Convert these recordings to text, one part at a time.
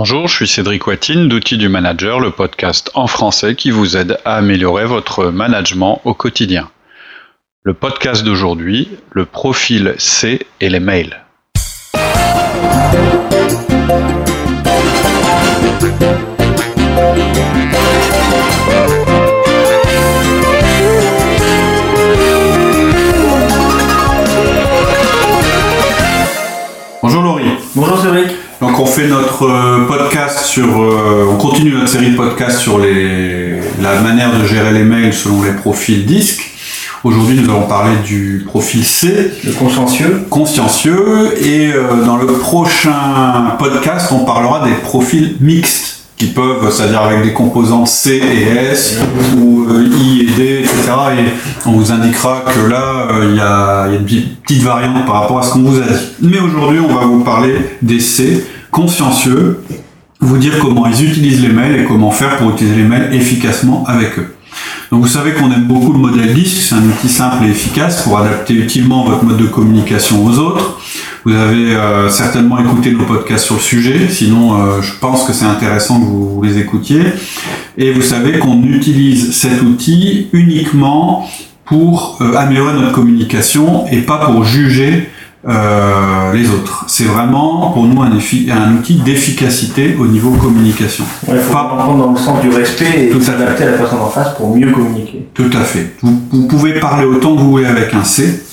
Bonjour, je suis Cédric Watine d'Outils du Manager, le podcast en français qui vous aide à améliorer votre management au quotidien. Le podcast d'aujourd'hui, le profil C et les mails. Bonjour Laurie. Bonjour Cédric. Donc on fait notre euh, podcast sur, euh, on continue notre série de podcasts sur les, la manière de gérer les mails selon les profils disques. Aujourd'hui nous allons parler du profil C, le consciencieux. Consciencieux et euh, dans le prochain podcast on parlera des profils mixtes qui peuvent, c'est-à-dire avec des composantes C et S, ou euh, I et D, etc. Et on vous indiquera que là, euh, il y, a, y, a, une petite variante par rapport à ce qu'on vous a dit. Mais aujourd'hui, on va vous parler des C consciencieux, vous dire comment ils utilisent les mails et comment faire pour utiliser les mails efficacement avec eux. Donc vous savez qu'on aime beaucoup le modèle disque, c'est un outil simple et efficace pour adapter utilement votre mode de communication aux autres. Vous avez euh, certainement écouté nos podcasts sur le sujet, sinon euh, je pense que c'est intéressant que vous, les écoutiez. Et vous savez qu'on utilise cet outil uniquement pour euh, améliorer notre communication et pas pour juger euh, les autres. C'est vraiment pour nous un, un outil d'efficacité au niveau communication. Il faut pas prendre dans le sens du respect et s'adapter à la personne en face pour mieux communiquer. Tout à fait. Vous, vous, pouvez parler autant que vous voulez avec un C.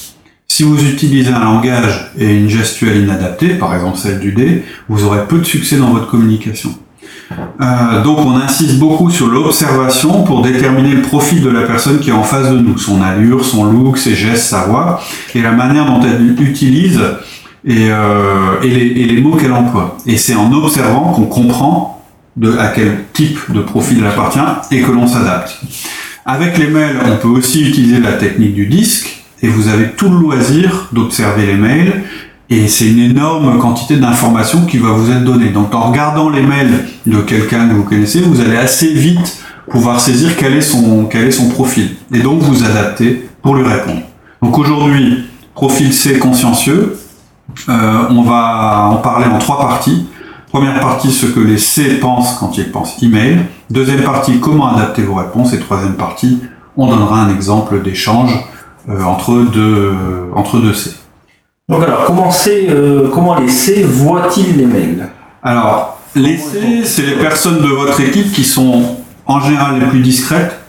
Si vous utilisez un langage et une gestuelle inadaptée, par exemple celle du D, vous aurez peu de succès dans votre communication. Euh, donc on insiste beaucoup sur l'observation pour déterminer le profil de la personne qui est en face de nous, son allure, son look, ses gestes, sa voix, et la manière dont elle utilise et, euh, et, les, mots qu'elle emploie. Et c'est en observant qu'on comprend à quel type de profil elle appartient et que l'on s'adapte. Avec les mails, on peut aussi utiliser la technique du disque, et vous avez tout le loisir d'observer les mails et c'est une énorme quantité d'informations qui va vous être donnée. Donc en regardant les mails de quelqu'un que vous connaissez, vous allez assez vite pouvoir saisir quel est son, quel est son profil. Et donc vous adapter pour lui répondre. Donc aujourd'hui, profil C consciencieux, euh, on va en parler en trois parties. Première partie, ce que les C pensent quand ils pensent email. Deuxième partie, comment adapter vos réponses. Et troisième partie, on donnera un exemple d'échange entre, deux, entre deux C. Donc alors, comment, euh, comment les C voient-ils les mails? Alors, les C, c'est les personnes de votre équipe qui sont en général les plus discrètes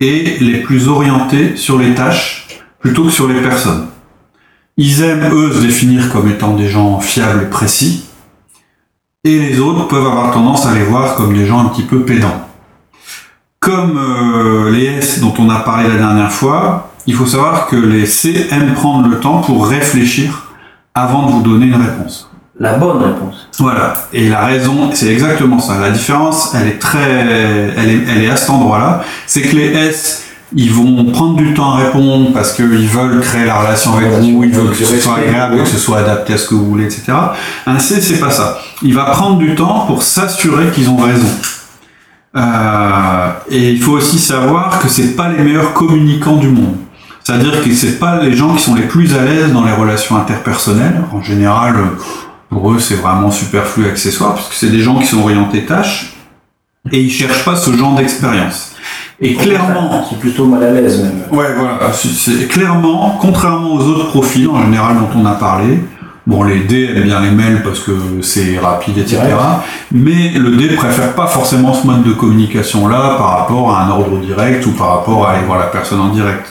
et les plus orientées sur les tâches plutôt que sur les personnes. Ils aiment, eux, se définir comme étant des gens fiables et précis, et les autres peuvent avoir tendance à les voir comme des gens un petit peu pédants. Comme euh, les S dont on a parlé la dernière fois, il faut savoir que les C aiment prendre le temps pour réfléchir avant de vous donner une réponse. La bonne réponse. Voilà. Et la raison, c'est exactement ça. La différence, elle est très, elle est, elle est à cet endroit-là. C'est que les S, ils vont prendre du temps à répondre parce qu'ils veulent créer la relation avec vous, ils veulent que ce soit agréable, que ce soit adapté à ce que vous voulez, etc. Un C, c'est pas ça. Il va prendre du temps pour s'assurer qu'ils ont raison. Euh, et il faut aussi savoir que c'est pas les meilleurs communicants du monde. C'est-à-dire que c'est pas les gens qui sont les plus à l'aise dans les relations interpersonnelles. En général, pour eux, c'est vraiment superflu accessoire, parce que c'est des gens qui sont orientés tâches, et ils cherchent pas ce genre d'expérience. Et clairement, c'est plutôt mal à l'aise même. Ouais, voilà. C'est clairement, contrairement aux autres profils en général dont on a parlé, Bon, les D aiment bien les mails parce que c'est rapide, etc. Mais le D préfère pas forcément ce mode de communication-là par rapport à un ordre direct ou par rapport à aller voir la personne en direct.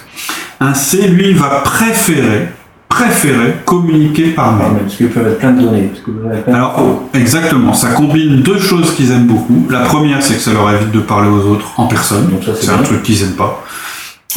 Un C, lui, va préférer, préférer communiquer par mail. Parce qu'il peut être plein de données. Alors, exactement, ça combine deux choses qu'ils aiment beaucoup. La première, c'est que ça leur évite de parler aux autres en personne. C'est un truc qu'ils aiment pas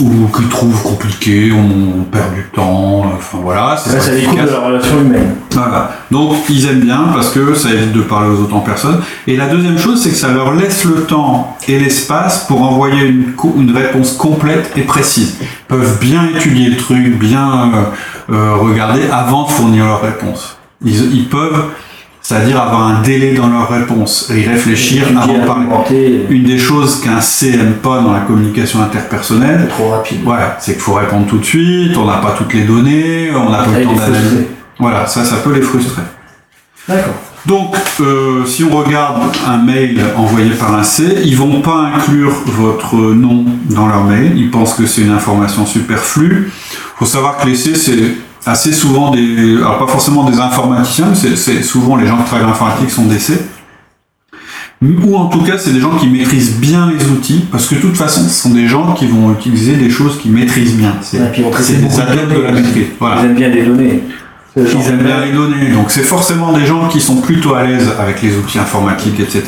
ou qu'ils trouvent compliqué, on perd du temps, enfin voilà. C'est ça découle de la relation humaine. Voilà. Donc ils aiment bien parce que ça évite de parler aux autres en personne. Et la deuxième chose, c'est que ça leur laisse le temps et l'espace pour envoyer une, une réponse complète et précise. Ils peuvent bien étudier le truc, bien euh, euh, regarder avant de fournir leur réponse. Ils, ils peuvent c'est-à-dire avoir un délai dans leur réponse et y réfléchir avant de parler. Une des choses qu'un C aime pas dans la communication interpersonnelle, trop rapide. Ouais, c'est qu'il faut répondre tout de suite, on n'a pas toutes les données, on n'a pas le temps d'analyser. Voilà, ça, ça peut les frustrer. D'accord. Donc, euh, si on regarde un mail envoyé par un C, ils vont pas inclure votre nom dans leur mail. Ils pensent que c'est une information superflue. Il faut savoir que les C, c'est assez souvent des, alors pas forcément des informaticiens, mais c'est souvent les gens qui travaillent en informatique sont des C. Ou en tout cas, c'est des gens qui maîtrisent bien les outils, parce que de toute façon, ce sont des gens qui vont utiliser des choses qu'ils maîtrisent bien. C'est des adeptes de la maîtrise. Voilà. Ils aiment bien les données. Ils aiment bien les données. Donc c'est forcément des gens qui sont plutôt à l'aise avec les outils informatiques, etc.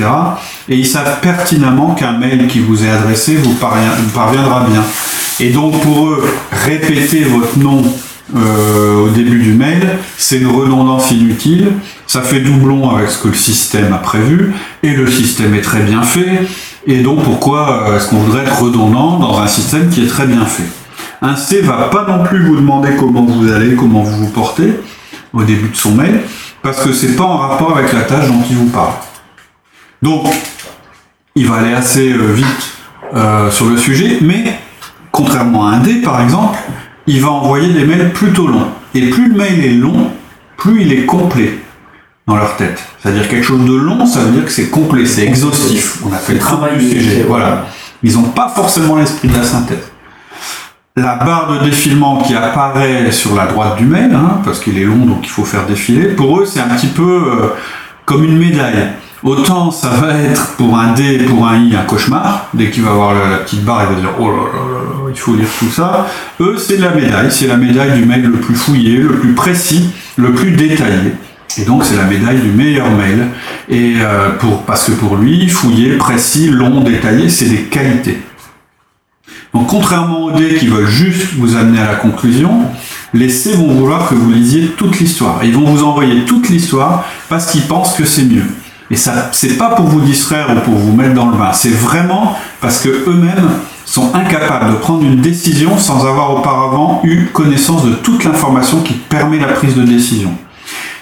Et ils savent pertinemment qu'un mail qui vous est adressé vous, parviendra bien. Et donc pour eux, répéter votre nom euh, au début du mail, c'est une redondance inutile, ça fait doublon avec ce que le système a prévu, et le système est très bien fait, et donc pourquoi euh, est-ce qu'on voudrait être redondant dans un système qui est très bien fait? Un C va pas non plus vous demander comment vous allez, comment vous vous portez, au début de son mail, parce que c'est pas en rapport avec la tâche dont il vous parle. Donc, il va aller assez euh, vite sur le sujet, mais contrairement à un D par exemple, il va envoyer des mails plutôt longs. Et plus le mail est long, plus il est complet dans leur tête. C'est-à-dire quelque chose de long, ça veut dire que c'est complet, c'est exhaustif. On a fait le travail du sujet. Voilà. Ils n'ont pas forcément l'esprit de la synthèse la barre de défilement qui apparaît sur la droite du mail, hein, parce qu'il est long donc il faut faire défiler, pour eux c'est un petit peu euh, comme une médaille. Autant ça va être pour un D et pour un I un cauchemar, dès qu'il va voir la, petite barre il va dire oh là là, il faut lire tout ça. Eux c'est la médaille, c'est la médaille du mail le plus fouillé, le plus précis, le plus détaillé. Et donc c'est la médaille du meilleur mail. Et euh, parce que pour lui, fouillé, précis, long, détaillé, c'est des qualités. Donc contrairement aux D qui veulent juste vous amener à la conclusion, les C vont vouloir que vous lisiez toute l'histoire. Ils vont vous envoyer toute l'histoire parce qu'ils pensent que c'est mieux. Et ça, c'est pas pour vous distraire ou pour vous mettre dans le bain. C'est vraiment parce que eux-mêmes sont incapables de prendre une décision sans avoir auparavant eu connaissance de toute l'information qui permet la prise de décision.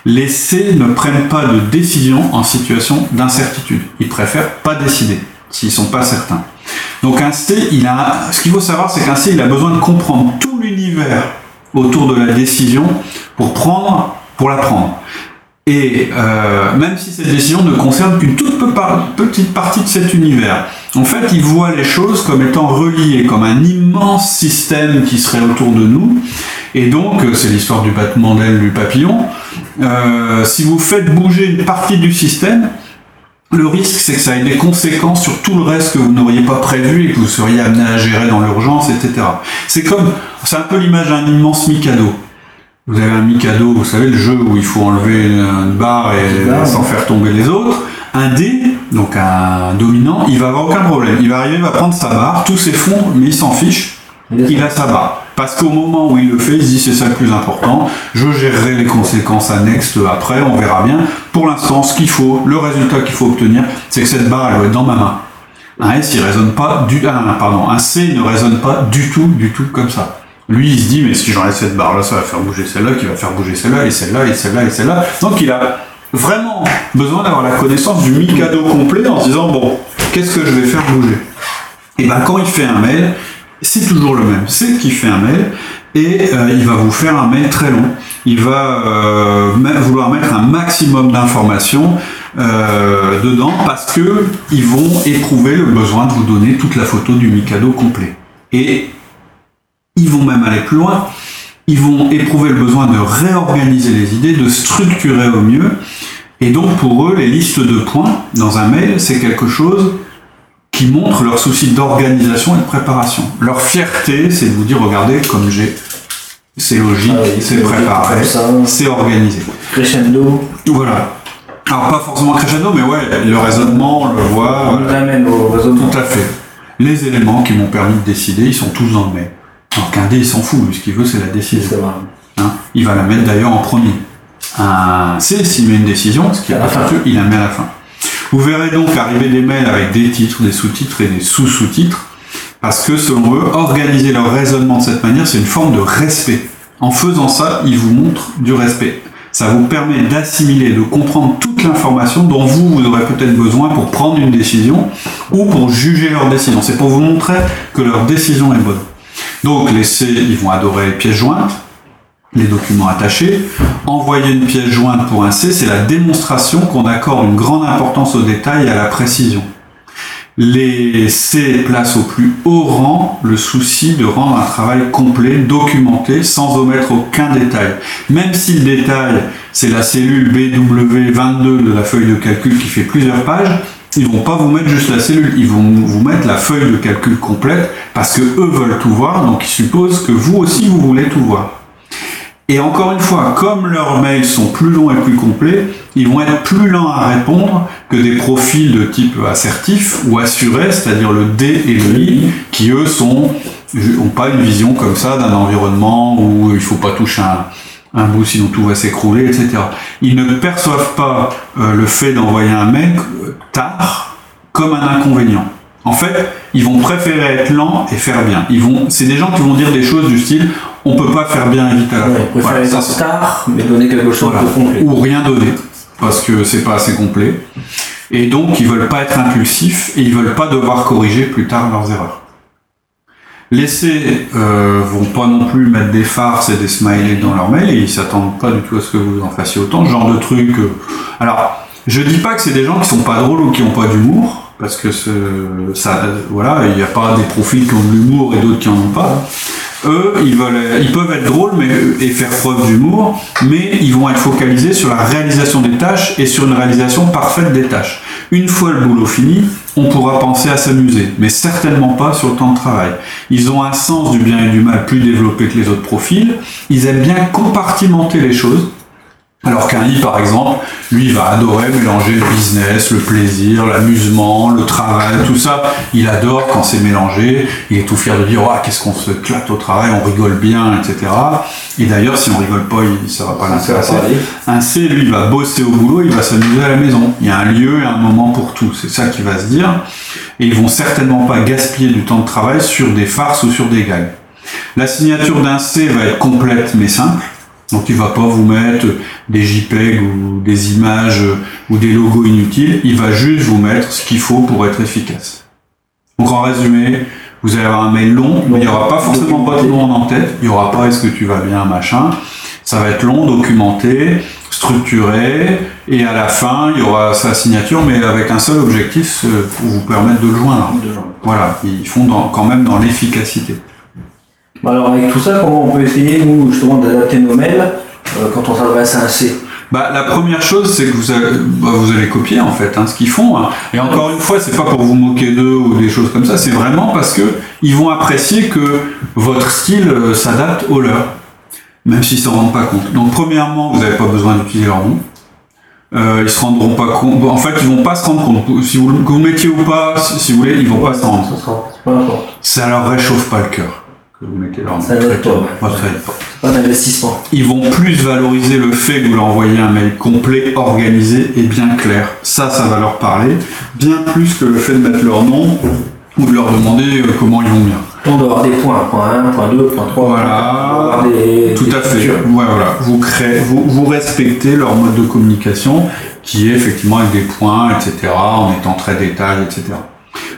Les C ne prennent pas de décision en situation d'incertitude. Ils préfèrent pas décider s'ils sont pas certains. Donc un C, il a, ce qu'il faut savoir, c'est qu'un C, il a besoin de comprendre tout l'univers autour de la décision pour prendre, pour la prendre. Et euh, même si cette décision ne concerne qu'une toute petite partie de cet univers, en fait, il voit les choses comme étant reliées, comme un immense système qui serait autour de nous. Et donc, euh, c'est l'histoire du battement d'aile du papillon. Euh, si vous faites bouger une partie du système, le risque, c'est que ça ait des conséquences sur tout le reste que vous n'auriez pas prévu et que vous seriez amené à gérer dans l'urgence, etc. C'est comme, c'est un peu l'image d'un immense Mikado. Vous avez un Mikado, vous savez, le jeu où il faut enlever une barre et sans faire tomber les autres. Un dé, donc un dominant, il va avoir aucun problème. Il va arriver, il va prendre sa barre, tous ses fonds, mais il s'en fiche. Il a sa barre. Parce qu'au moment où il le fait, il se dit c'est ça le plus important, je gérerai les conséquences annexes après, on verra bien. Pour l'instant, ce qu'il faut, le résultat qu'il faut obtenir, c'est que cette barre, elle doit être dans ma main. Un S, il résonne pas du, ah, pardon, un C ne résonne pas du tout, du tout comme ça. Lui, il se dit, mais si j'enlève cette barre-là, ça va faire bouger celle-là, qui va faire bouger celle-là, et celle-là, et celle-là, et celle-là. Donc il a vraiment besoin d'avoir la connaissance du Mikado complet en se disant, bon, qu'est-ce que je vais faire bouger? Et ben quand il fait un mail, c'est toujours le même. C'est qui fait un mail et euh, il va vous faire un mail très long. Il va euh, vouloir mettre un maximum d'informations euh, dedans parce que ils vont éprouver le besoin de vous donner toute la photo du Mikado complet. Et ils vont même aller plus loin. Ils vont éprouver le besoin de réorganiser les idées, de structurer au mieux. Et donc pour eux, les listes de points dans un mail, c'est quelque chose qui montrent leur souci d'organisation et de préparation. Leur fierté, c'est de vous dire, regardez, comme j'ai, c'est logique, ah c'est préparé, c'est organisé. Crescendo. Voilà. Alors pas forcément crescendo, mais ouais, le raisonnement, on le voit. On nous amène au raisonnement. Tout à fait. Les éléments qui m'ont permis de décider, ils sont tous dans le mail. Alors qu'un dé, il s'en fout, ce qu'il veut, c'est la décision. Hein il va la mettre d'ailleurs en premier. Un C, s'il met une décision, ce qui a la fin, il la met à la fin. Vous verrez donc arriver des mails avec des titres, des sous-titres et des sous-sous-titres, parce que selon eux, organiser leur raisonnement de cette manière, c'est une forme de respect. En faisant ça, ils vous montrent du respect. Ça vous permet d'assimiler, de comprendre toute l'information dont vous, vous aurez peut-être besoin pour prendre une décision ou pour juger leur décision. C'est pour vous montrer que leur décision est bonne. Donc les C, ils vont adorer les pièces jointes. les documents attachés. Envoyer une pièce jointe pour un C, c'est la démonstration qu'on accorde une grande importance au détail et à la précision. Les C placent au plus haut rang le souci de rendre un travail complet, documenté, sans omettre aucun détail. Même si le détail, c'est la cellule BW22 de la feuille de calcul qui fait plusieurs pages, ils vont pas vous mettre juste la cellule, ils vont vous mettre la feuille de calcul complète parce que eux veulent tout voir, donc ils supposent que vous aussi vous voulez tout voir. Et encore une fois, comme leurs mails sont plus longs et plus complets, ils vont être plus lents à répondre que des profils de type assertif ou assuré, c'est-à-dire le D et le I, qui eux sont ont pas une vision comme ça d'un environnement où il faut pas toucher un, un bout sinon tout va s'écrouler, etc. Ils ne perçoivent pas euh, le fait d'envoyer un mail tard comme un inconvénient. En fait, ils vont préférer être lents et faire bien. Ils vont, c'est des gens qui vont dire des choses du style on peut pas faire bien et vite à la fois. Voilà, être tard, mais donner quelque chose de complet. Ou rien donner, parce que c'est pas assez complet. Et donc, ils veulent pas être impulsifs et ils veulent pas devoir corriger plus tard leurs erreurs. Les C euh, vont pas non plus mettre des farces et des smileys dans leur mail et ils s'attendent pas du tout à ce que vous en fassiez autant. Genre de truc. Euh, alors, je dis pas que c'est des gens qui sont pas drôles ou qui ont pas d'humour, parce que ça, voilà, il n'y a pas des profils qui ont de l'humour et d'autres qui en ont pas eux, ils, peuvent être drôles et faire preuve d'humour, mais ils vont être focalisés sur la réalisation des tâches et sur une réalisation parfaite des tâches. Une fois le boulot fini, on pourra penser à s'amuser, mais certainement pas sur le temps de travail. Ils ont un sens du bien et du mal plus développé que les autres profils, ils aiment bien compartimenter les choses, alors qu'un I, par exemple, lui, va adorer mélanger le business, le plaisir, l'amusement, le travail, tout ça. Il adore quand c'est mélangé. Il est tout fier de dire, oh, qu'est-ce qu'on se claque au travail, on rigole bien, etc. Et d'ailleurs, si on rigole pas, il, ça va pas l'intéresser. Un C, lui, va bosser au boulot, il va s'amuser à la maison. Il y a un lieu et un moment pour tout. C'est ça qu'il va se dire. Et ils vont certainement pas gaspiller du temps de travail sur des farces ou sur des gags. La signature d'un C va être complète mais simple. Donc il va pas vous mettre des JPEG ou des images ou des logos inutiles, il va juste vous mettre ce qu'il faut pour être efficace. Donc en résumé, vous allez avoir un mail long, mais il n'y aura pas forcément votre nom en tête, il n'y aura pas est-ce que tu vas bien, machin. Ça va être long, documenté, structuré, et à la fin, il y aura sa signature, mais avec un seul objectif, pour vous permettre de le joindre. Voilà, ils font quand même dans l'efficacité. Alors avec tout ça, comment on peut essayer, nous, justement, d'adapter nos mails euh, quand on s'adresse à un C? Bah, la première chose, c'est que vous, bah, vous allez copier en fait hein, ce qu'ils font. Hein. Et encore une fois, c'est pas pour vous moquer d'eux ou des choses comme ça, c'est vraiment parce que ils vont apprécier que votre style euh, s'adapte au leur, même s'ils s'en rendent pas compte. Donc premièrement, vous n'avez pas besoin d'utiliser leur nom. Euh, ils se rendront pas compte. En fait, ils vont pas se rendre compte. Si vous, que vous mettiez ou pas, si, vous voulez, ils vont pas se rendre compte. Ça leur réchauffe pas le cœur vous mettez leur Ça n'aide pas. pas. d'investissement. Ils vont plus valoriser le fait que vous leur envoyez un mail complet, organisé et bien clair. Ça, ça va leur parler, bien plus que le fait de mettre leur nom ou de leur demander euh, comment ils vont bien. On doit avoir des points, point 1, point 2, point 3. Voilà, tout à fait. voilà. Vous, créez, vous, vous respectez leur mode de communication qui est effectivement avec des points, etc., en étant très détail, etc.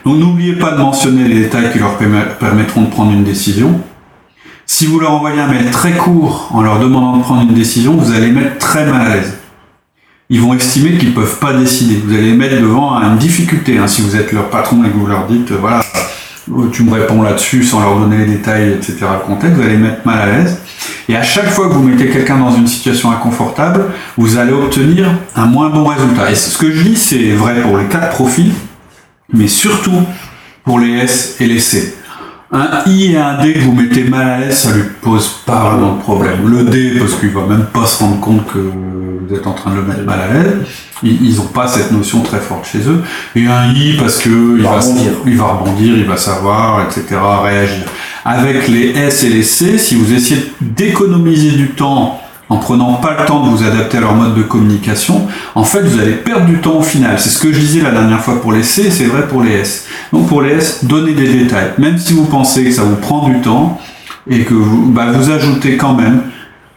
Donc n'oubliez pas de mentionner les détails qui leur permettront de prendre une décision. Si vous leur envoyez un mail très court en leur demandant de prendre une décision, vous allez les mettre très mal à l'aise. Ils vont estimer qu'ils ne peuvent pas décider. Vous allez les mettre devant une difficulté. Hein. Si vous êtes leur patron et que vous leur dites, voilà, tu me réponds là-dessus sans leur donner les détails, etc., le contexte, vous allez les mettre mal à l'aise. Et à chaque fois que vous mettez quelqu'un dans une situation inconfortable, vous allez obtenir un moins bon résultat. Et ce que je dis, c'est vrai pour les quatre profils, mais surtout pour les S et les C. Un I et un D que vous mettez mal à l'aise, ça lui pose pas vraiment de problème. Le D, parce qu'il va même pas se rendre compte que vous êtes en train de le mettre mal à l'aise. Ils n'ont pas cette notion très forte chez eux. Et un I, parce que il, va, rebondir. il va rebondir, il va savoir, etc., réagir. Avec les S et les C, si vous essayez d'économiser du temps en prenant pas le temps de vous adapter à leur mode de communication, en fait, vous allez perdre du temps au final. C'est ce que je disais la dernière fois pour les C, c'est vrai pour les S. Donc pour les S, donnez des détails. Même si vous pensez que ça vous prend du temps et que vous, bah, vous ajoutez quand même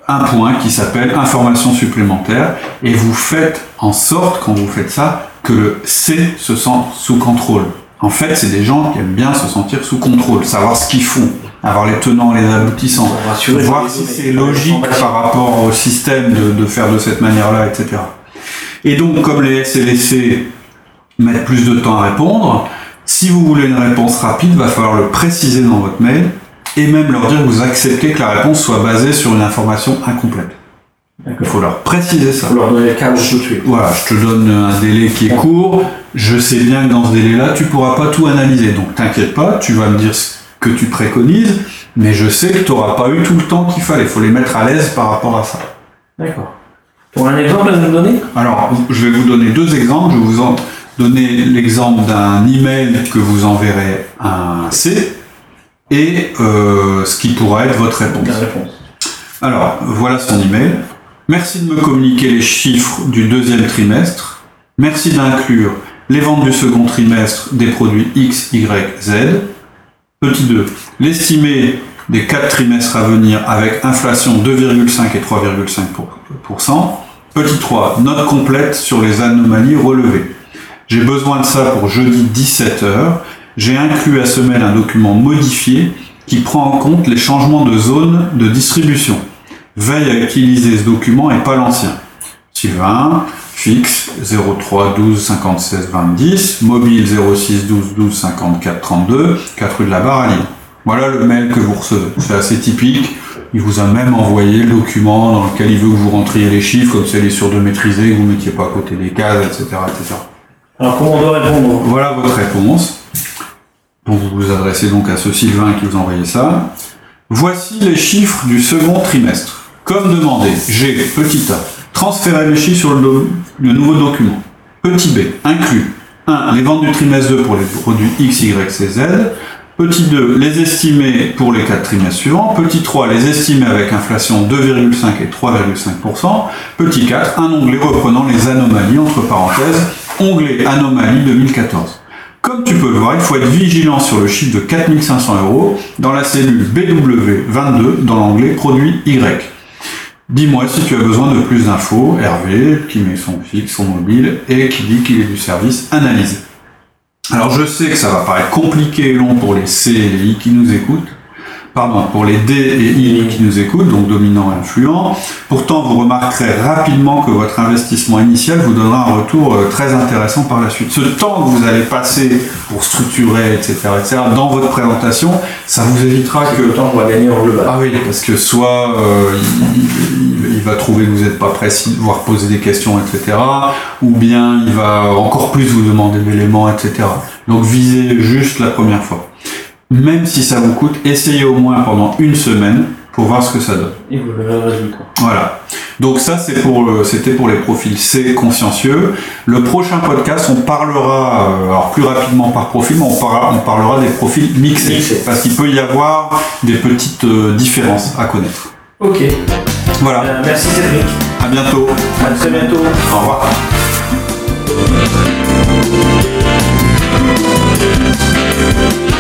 un point qui s'appelle information supplémentaire et vous faites en sorte, quand vous faites ça, que le C se sente sous contrôle. En fait, c'est des gens qui aiment bien se sentir sous contrôle, savoir ce qu'ils font. Avoir les tenants et les aboutissants, rassurer voir si c'est logique par rapport au système de, de faire de cette manière-là, etc. Et donc, comme les SLC mettent plus de temps à répondre, si vous voulez une réponse rapide, va falloir le préciser dans votre mail et même leur dire que vous acceptez que la réponse soit basée sur une information incomplète. Il faut leur préciser ça. Faut leur donner le cadre tout de suite. Voilà, je te donne un délai qui est court. Je sais bien que dans ce délai-là, tu pourras pas tout analyser. Donc t'inquiète pas, tu vas me dire ce que tu préconises, mais je sais que tu n'auras pas eu tout le temps qu'il fallait. Il faut les mettre à l'aise par rapport à ça. D'accord. Pour un exemple à nous donner? Alors, je vais vous donner deux exemples. Je vais vous en donner l'exemple d'un email que vous enverrez à un C et euh, ce qui pourra être votre réponse. Réponse. Alors, voilà son email. Merci de me communiquer les chiffres du deuxième trimestre. Merci d'inclure les ventes du second trimestre des produits X, Y, Z. Petit 2. L'estimé des quatre trimestres à venir avec inflation 2,5 et 3,5%. Petit 3. Note complète sur les anomalies relevées. J'ai besoin de ça pour jeudi 17h. J'ai inclus à ce mail un document modifié qui prend en compte les changements de zone de distribution. Veille à utiliser ce document et pas l'ancien. Sylvain, fixe 03 12 56 20 10, mobile 06 12 12 54 32, 4 rue de la Barre à Lille. Voilà le mail que vous recevez. C'est assez typique. Il vous a même envoyé le document dans lequel il veut que vous rentriez les chiffres, comme c'est les sûr de maîtriser, que vous ne mettiez pas à côté des cases, etc., etc. Alors comment on doit répondre Voilà votre réponse. Vous vous adressez donc à ce Sylvain qui vous a envoyé ça. Voici les chiffres du second trimestre. Comme demandé, j'ai, petit a, transféré les chiffres sur le, nouveau document. Petit b, inclus 1. Les ventes du trimestre 2 pour les produits X, Y, C, Z. Petit 2, les estimés pour les 4 trimestres suivants. Petit 3, les estimés avec inflation 2,5 et 3,5%. Petit 4, un onglet reprenant les anomalies, entre parenthèses, onglet anomalies 2014. Comme tu peux le voir, il faut être vigilant sur le chiffre de 4500 euros dans la cellule BW22 dans l'onglet produit Y. Dis-moi si tu as besoin de plus d'infos. Hervé, qui met son fixe, son mobile et qui dit qu'il est du service analysé. Alors je sais que ça va paraître compliqué et long pour les C et les I qui nous écoutent. Pardon, pour les D et I qui nous écoutent, donc dominant et influent. Pourtant, vous remarquerez rapidement que votre investissement initial vous donnera un retour euh, très intéressant par la suite. Ce temps que vous allez passer pour structurer, etc., etc., dans votre présentation, ça vous évitera que Le temps qu'on va gagner en global. ah oui, parce que soit euh, il, il- il va trouver que vous n'êtes pas précis, voire poser des questions, etc. Ou bien il va encore plus vous demander d'éléments, etc. Donc visez juste la première fois. Même si ça vous coûte, essayez au moins pendant une semaine pour voir ce que ça donne. Et vous verrez le résultat. Voilà. Donc ça, c'est pour le- c'était pour les profils C consciencieux. Le prochain podcast, on parlera, euh, alors plus rapidement par profil, mais on parlera, on parlera des profils mixés, Mixés. parce qu'il peut y avoir des petites euh, différences à connaître. Ok. Voilà. Euh, merci Cédric. À bientôt. À très bientôt. Au revoir.